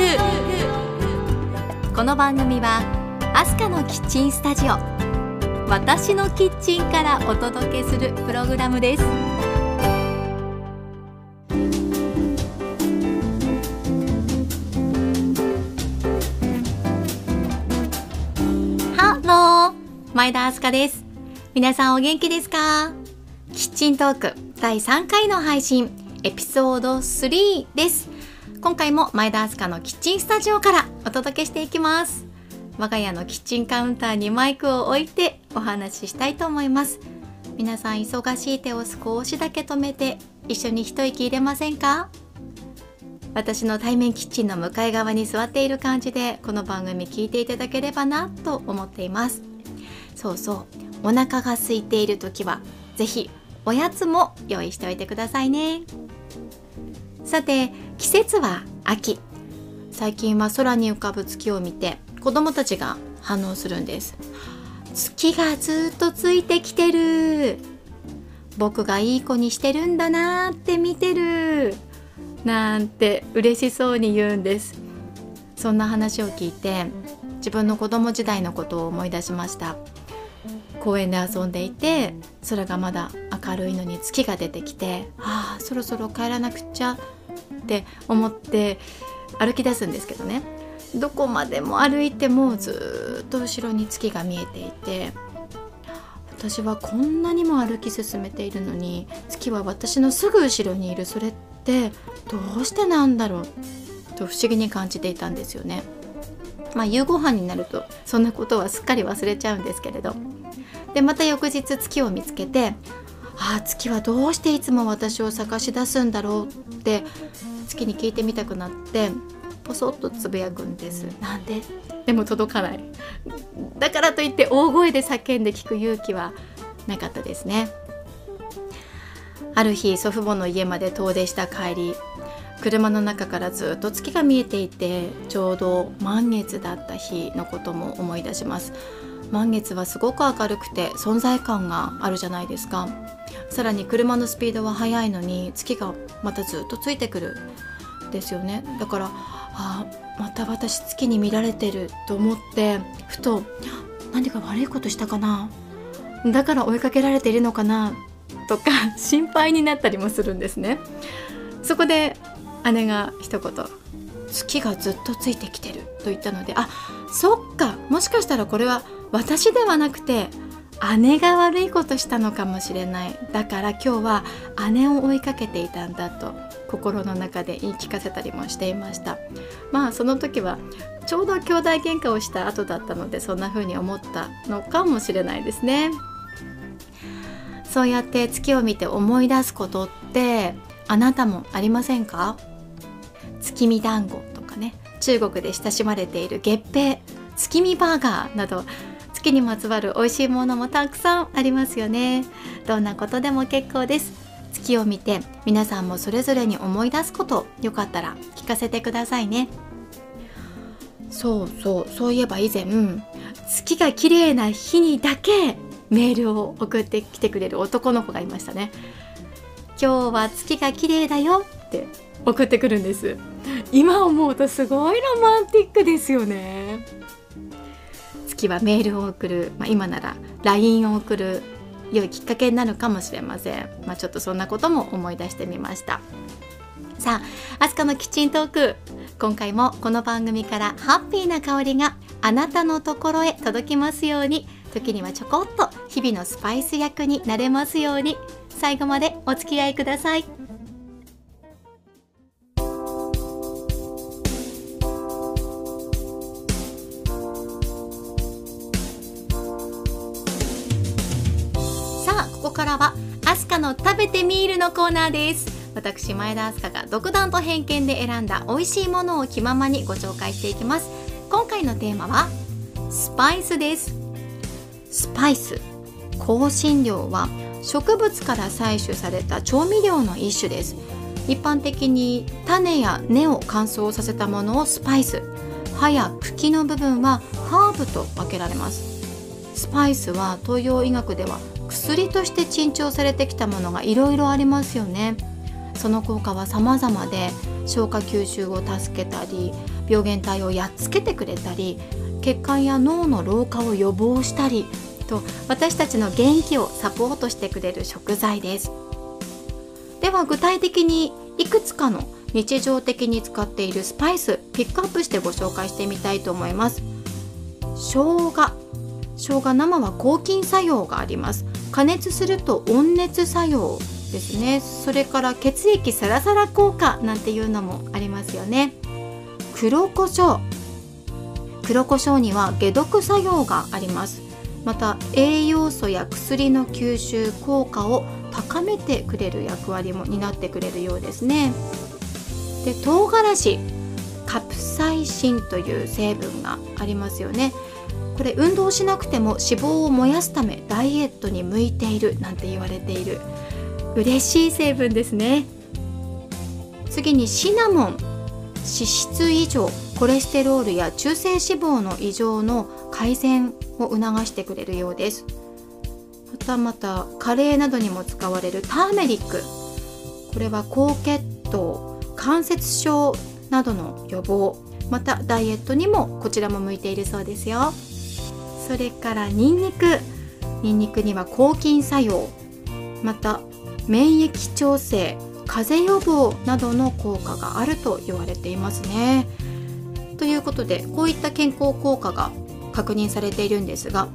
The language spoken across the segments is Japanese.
ークこの番組はアスカのキッチンスタジオ。私のキッチンからお届けするプログラムです。ハロー。前田明日香です。皆さんお元気ですか？キッチントーク第3回の配信エピソード3です。今回も前田明日香のキッチンスタジオからお届けしていきます。我が家のキッチンカウンターにマイクを置いてお話ししたいと思います。皆さん忙しい手を少しだけ止めて一緒に一息入れませんか？私の対面キッチンの向かい側に座っている感じでこの番組聞いていただければなと思っています。そうそうお腹が空いている時はぜひおやつも用意しておいてくださいね。さて季節は秋。最近は空に浮かぶ月を見て子供たちが反応するんです。月がずっとついてきてる。僕がいい子にしてるんだなーって見てる。なんて嬉しそうに言うんです。そんな話を聞いて自分の子供時代のことを思い出しました。公園で遊んでいて空がまだ明るいのに月が出てきてああそろそろ帰らなくちゃって思って歩き出すんですけどね。どこまでも歩いてもずっと後ろに月が見えていて私はこんなにも歩き進めているのに月は私のすぐ後ろにいる。それってどうしてなんだろう？と不思議に感じていたんですよね。まあ夕ご飯になるとそんなことはすっかり忘れちゃうんですけれど。でまた翌日月を見つけてああ月はどうしていつも私を探し出すんだろう？って月に聞いてみたくなってポソッとつぶやくんです。なんで？でも届かない。だからといって大声で叫んで聞く勇気はなかったですね。ある日祖父母の家まで遠出した帰り車の中からずっと月が見えていてちょうど満月だった日のことも思い出します。満月はすごく明るくて存在感があるじゃないですかさらに車のスピードは速いのに月がまたずっとついてくるですよね。だからあまた私月に見られてると思ってふと何か悪いことしたかな？だから追いかけられているのかな？とか心配になったりもするんですね。そこで姉が一言「月がずっとついてきてる」と言ったのであそっかもしかしたらこれは私ではなくて姉が悪いことしたのかもしれない。だから今日は姉を追いかけていたんだと心の中で言い聞かせたりもしていました。まあその時はちょうど兄弟喧嘩をした後だったのでそんな風に思ったのかもしれないですね。そうやって月を見て思い出すことってあなたもありませんか？月見団子とかね中国で親しまれている月餅月見バーガーなど月にまつわる美味しいものもたくさんありますよね。どんなことでも結構です。月を見て皆さんもそれぞれに思い出すことよかったら聞かせてくださいね。そうそう。そういえば以前月が綺麗な日にだけメールを送ってきてくれる男の子がいましたね。今日は月が綺麗だよって送ってくるんです。今思うとすごいロマンティックですよね。月はメールを送る、まあ、今なら LINE を送る良いきっかけになるかもしれません、まあ、ちょっとそんなことも思い出してみました。さあアスカのキッチントーク。今回もこの番組からハッピーな香りがあなたのところへ届きますように。時にはちょこっと日々のスパイス役になれますように。最後までお付き合いください。ここからはアスカの食べてみーるのコーナーです。私前田明日香が独断と偏見で選んだ美味しいものを気ままにご紹介していきます。今回のテーマはスパイスです。スパイス香辛料は植物から採取された調味料の一種です。一般的に種や根を乾燥させたものをスパイス。葉や茎の部分はハーブと分けられます。スパイスは東洋医学では薬として珍重されてきたものがいろいろありますよね。その効果は様々で消化吸収を助けたり病原体をやっつけてくれたり血管や脳の老化を予防したりと私たちの元気をサポートしてくれる食材です。では具体的にいくつかの日常的に使っているスパイスピックアップしてご紹介してみたいと思います。生姜。生姜生は抗菌作用があります。加熱すると温熱作用ですね。それから血液サラサラ効果なんていうのもありますよね。黒胡椒。黒胡椒には解毒作用があります。また栄養素や薬の吸収効果を高めてくれる役割も担ってくれるようですね。で唐辛子。カプサイシンという成分がありますよね。これ運動しなくても脂肪を燃やすためダイエットに向いているなんて言われている。嬉しい成分ですね。次にシナモン脂質異常コレステロールや中性脂肪の異常の改善を促してくれるようです。またまたカレーなどにも使われるターメリック。これは高血糖関節症などの予防。またダイエットにもこちらも向いているそうですよ。それからニンニクニンニクには抗菌作用また免疫調整風邪予防などの効果があると言われていますね。ということでこういった健康効果が確認されているんですが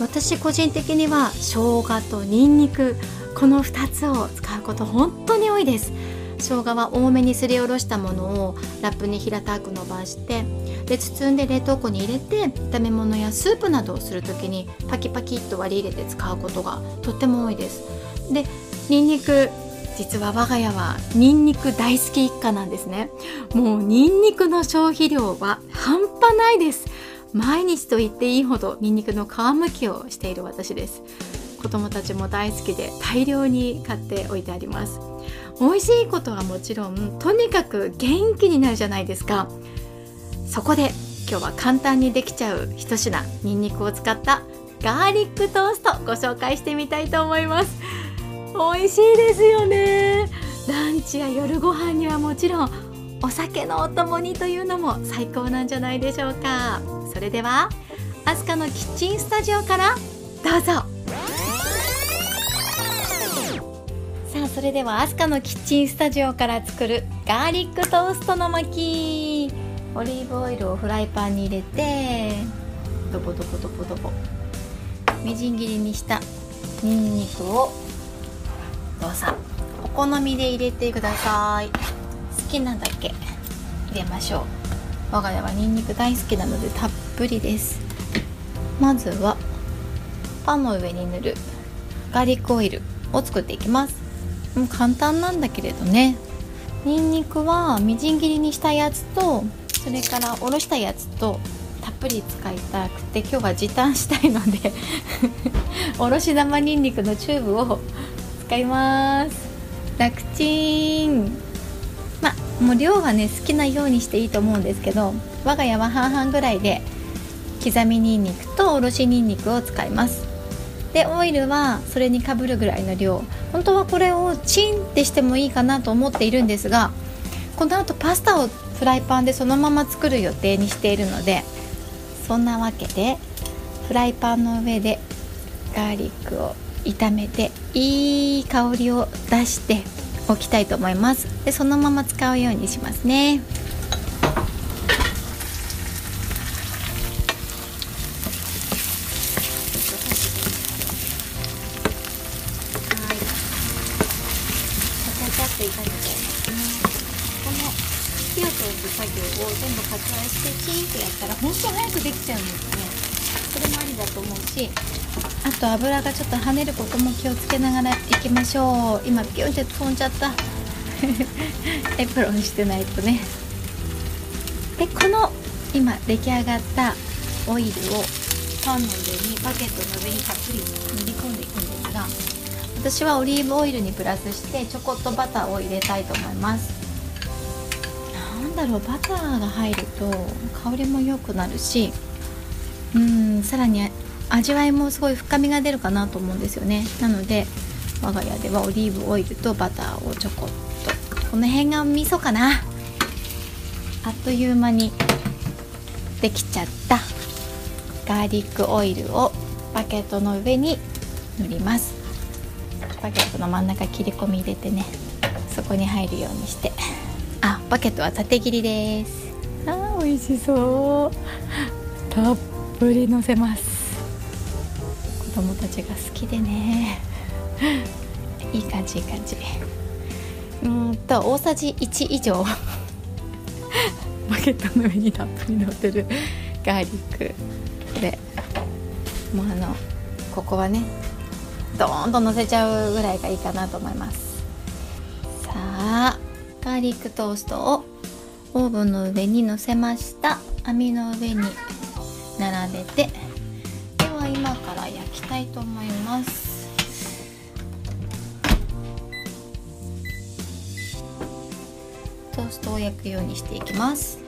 私個人的には生姜とニンニクこの2つを使うこと本当に多いです。生姜は多めにすりおろしたものをラップに平たく伸ばしてで包んで冷凍庫に入れて炒め物やスープなどをする時にパキパキっと割り入れて使うことがとっても多いです。でニンニク実は我が家はニンニク大好き一家なんですね。もうニンニクの消費量は半端ないです。毎日と言っていいほどニンニクの皮むきをしている私です。子供たちも大好きで大量に買っておいてあります。美味しいことはもちろんとにかく元気になるじゃないですか。そこで今日は簡単にできちゃう一品ニンニクを使ったガーリックトーストご紹介してみたいと思います。美味しいですよね。ランチや夜ご飯にはもちろんお酒のお供にというのも最高なんじゃないでしょうか。それではアスカのキッチンスタジオからどうぞ。さあそれではアスカのキッチンスタジオから作るガーリックトーストの巻。きオリーブオイルをフライパンに入れてドボドボドボドボ。みじん切りにしたニンニクをどうぞ。お好みで入れてください。好きなだけ？入れましょう。我が家はニンニク大好きなのでたっぷりです。まずはパンの上に塗るガーリックオイルを作っていきます。もう簡単なんだけれどね。ニンニクはみじん切りにしたやつとそれからおろしたやつとたっぷり使いたくて今日は時短したいので おろし生ニンニクのチューブを使います。楽ちん。まあもう量はね好きなようにしていいと思うんですけど我が家は半々ぐらいで刻みにんにくとおろしにんにくを使います。でオイルはそれにかぶるぐらいの量。本当はこれをチンってしてもいいかなと思っているんですがこのあとパスタをフライパンでそのまま作る予定にしているのでそんなわけでフライパンの上でガーリックを炒めていい香りを出しておきたいと思います。でそのまま使うようにしますね作業を全部割愛してチンってやったら本当早くできちゃうんですねそれもありだと思うしあちょっと跳ねることも気をつけながらいきましょう。今ピュンって飛んじゃった。エプロンしてないとね。でこの今出来上がったオイルをパンの上にバケットの上にたっぷり塗り込んでいくんですが私はオリーブオイルにプラスしてちょこっとバターを入れたいと思います。なんだろうバターが入ると香りも良くなるしうんさらに味わいもすごい深みが出るかなと思うんですよね。なので我が家ではオリーブオイルとバターをちょこっと。この辺が味噌かな。あっという間にできちゃった。ガーリックオイルをバケットの上に塗ります。バケットの真ん中切り込み入れてね。そこに入るようにして。あバケットは縦切りです。あー美味しそう。たっぷりのせます。子供たちが好きでね。いい感じいい感じ。うんと大さじ1以上。バケットの上にたっぷり乗ってる ガーリックで。もうあのここはねドーンと乗せちゃうぐらいがいいかなと思います。さあガーリックトーストをオーブンの上に乗せました。網の上に並べてたいと思います。トーストを焼くようにしていきます。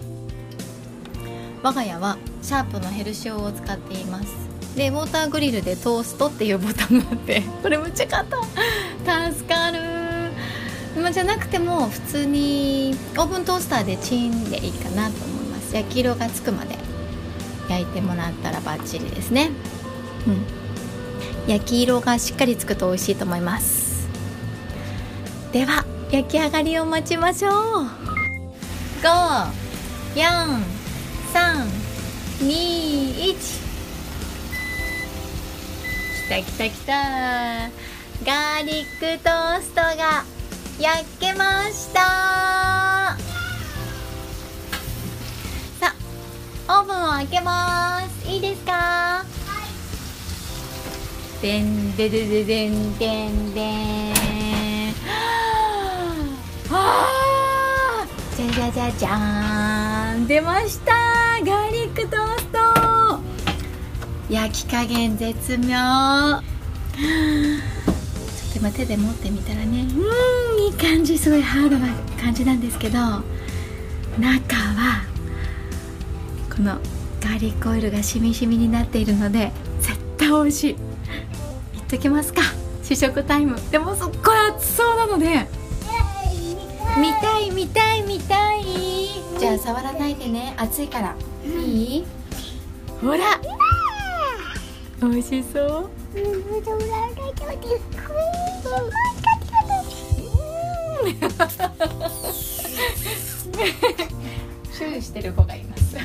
我が家はシャープのヘルシオを使っています。でウォーターグリルでトーストっていうボタンがあってこれむちゃかった助かる。まあ、じゃなくても普通にオーブントースターでチンでいいかなと思います。焼き色がつくまで焼いてもらったらバッチリですね。うん。焼き色がしっかりつくと美味しいと思います。では焼き上がりを待ちましょう。54321きたきたきた。ガーリックトーストが焼けました。さあオーブンを開けます。いいですか？でんででででんでんでん。はあじゃじゃじゃじゃーん。出ました。ガーリックトースト。焼き加減絶妙。ちょっと今手で持ってみたらね。うんいい感じ。すごいハードな感じなんですけど。中はこのガーリックオイルがしみしみになっているので絶対美味しい。ときますか。試食タイム。でもすっごい熱そうなので。見たい見たい見たい。じゃあ触らないでね。熱いから。いい？ほら。美味しそう。シューしてる子がいます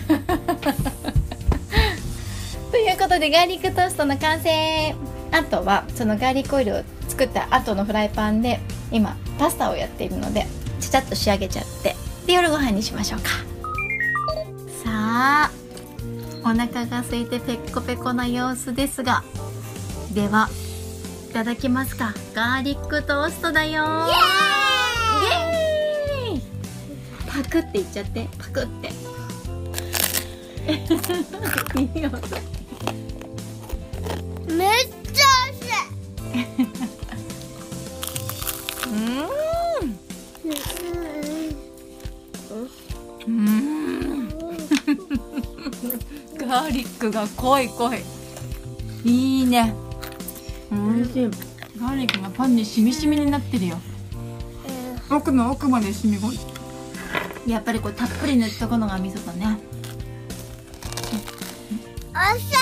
ということでガーリックトーストの完成あとはそのガーリックオイルを作った後のフライパンで今パスタをやっているのでちゃちゃっと仕上げちゃってで夜ご飯にしましょうか。さあお腹が空いてペッコペコな様子ですがではいただきますか。ガーリックトーストだよ。イエーイ！パクっていっちゃってパクって。いいようん。うん。ガーリックが濃い濃い。いいね。美味しい。ガーリックがパンにしみしみになってるよ。奥の奥まで染み込んでやっぱりこうたっぷり塗っとくのが味噌だね。おいしな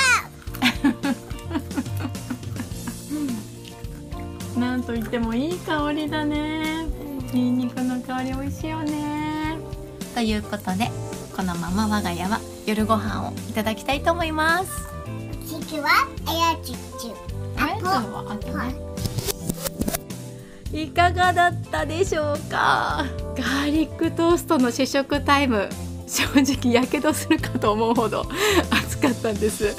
といってもいい香りだね。ニンニクの香り美味しいよね。ということでこのまま我が家は夜ご飯をいただきたいと思います。いちくはあやちちあぽはい。いかがだったでしょうか？ガーリックトーストの試食タイム。正直やけどするかと思うほど熱かったんです。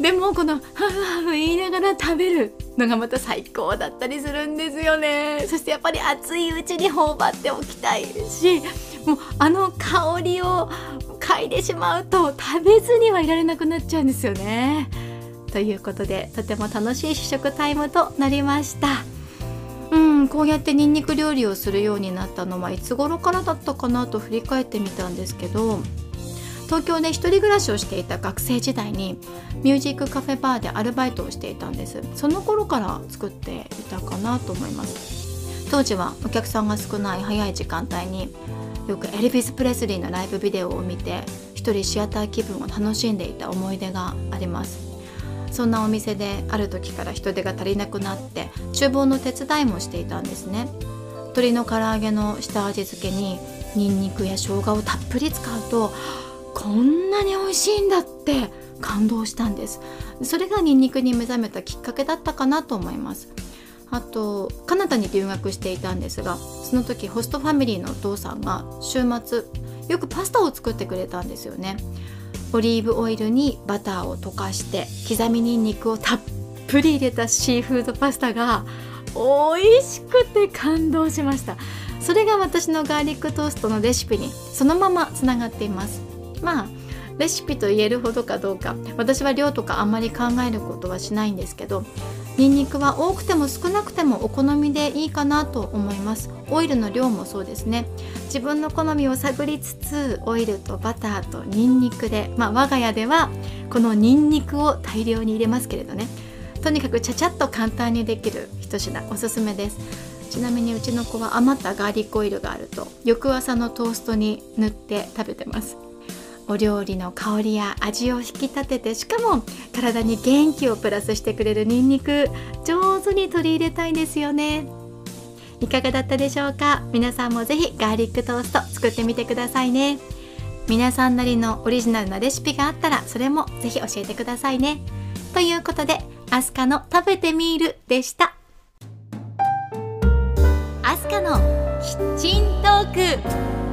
でもこのハフハフ言いながら食べるのがまた最高だったりするんですよね。そしてやっぱり熱いうちに頬張っておきたいしもうあの香りを嗅いでしまうと食べずにはいられなくなっちゃうんですよね。ということでとても楽しい試食タイムとなりました。うんこうやってニンニク料理をするようになったのはいつ頃からだったかなと振り返ってみたんですけど東京で一人暮らしをしていた学生時代にミュージックカフェバーでアルバイトをしていたんです。その頃から作っていたかなと思います。当時はお客さんが少ない早い時間帯によくエルヴィス・プレスリーのライブビデオを見て一人シアター気分を楽しんでいた思い出があります。そんなお店である時から人手が足りなくなって厨房の手伝いもしていたんですね。鶏の唐揚げの下味付けにニンニクや生姜をたっぷり使うとこんなに美味しいんだって感動したんです。それがニンニクに目覚めたきっかけだったかなと思います。あとカナダに留学していたんですがその時ホストファミリーのお父さんが週末よくパスタを作ってくれたんですよね。オリーブオイルにバターを溶かして刻みにんにくをたっぷり入れたシーフードパスタが美味しくて感動しました。それが私のガーリックトーストのレシピにそのままつながっています。まあレシピと言えるほどかどうか。私は量とかあんまり考えることはしないんですけどニンニクは多くても少なくてもお好みでいいかなと思います。オイルの量もそうですね。自分の好みを探りつつオイルとバターとニンニクでまあ我が家ではこのニンニクを大量に入れますけれどね。とにかくちゃちゃっと簡単にできる一品おすすめです。ちなみにうちの子は余ったガーリックオイルがあると翌朝のトーストに塗って食べてます。お料理の香りや味を引き立ててしかも体に元気をプラスしてくれるニンニク上手に取り入れたいですよね。いかがだったでしょうか？皆さんもぜひガーリックトースト作ってみてくださいね。皆さんなりのオリジナルなレシピがあったらそれもぜひ教えてくださいね。ということでアスカの食べてみるでした。アスカのキッチントーク。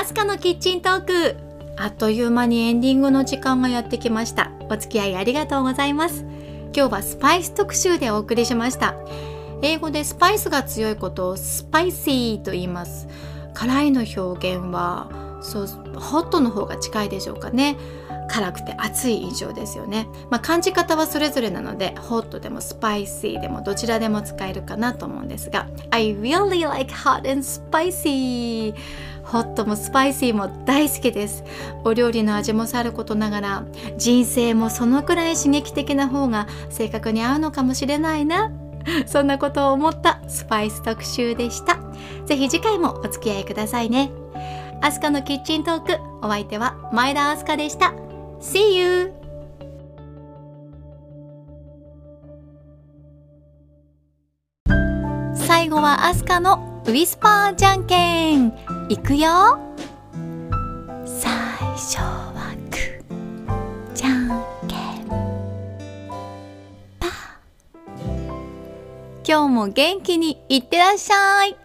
アスカのキッチントークあっという間にエンディングの時間がやってきました。お付き合いありがとうございます。今日はスパイス特集でお送りしました。英語でスパイスが強いことをスパイシーと言います。辛いの表現はそうホットの方が近いでしょうかね。辛くて熱い印象ですよね、まあ、感じ方はそれぞれなのでホットでもスパイシーでもどちらでも使えるかなと思うんですが。I really like hot and spicy ホットもスパイシーも大好きです。お料理の味もさることながら人生もそのくらい刺激的な方が性格に合うのかもしれないな。そんなことを思ったスパイス特集でした。ぜひ次回もお付き合いくださいね。アスカのキッチントークお相手は前田アスカでした。See you! 最後はアスカのウィスパーじゃんけん。いくよ。最初はグーじゃんけん。パー。今日も元気にいってらっしゃい。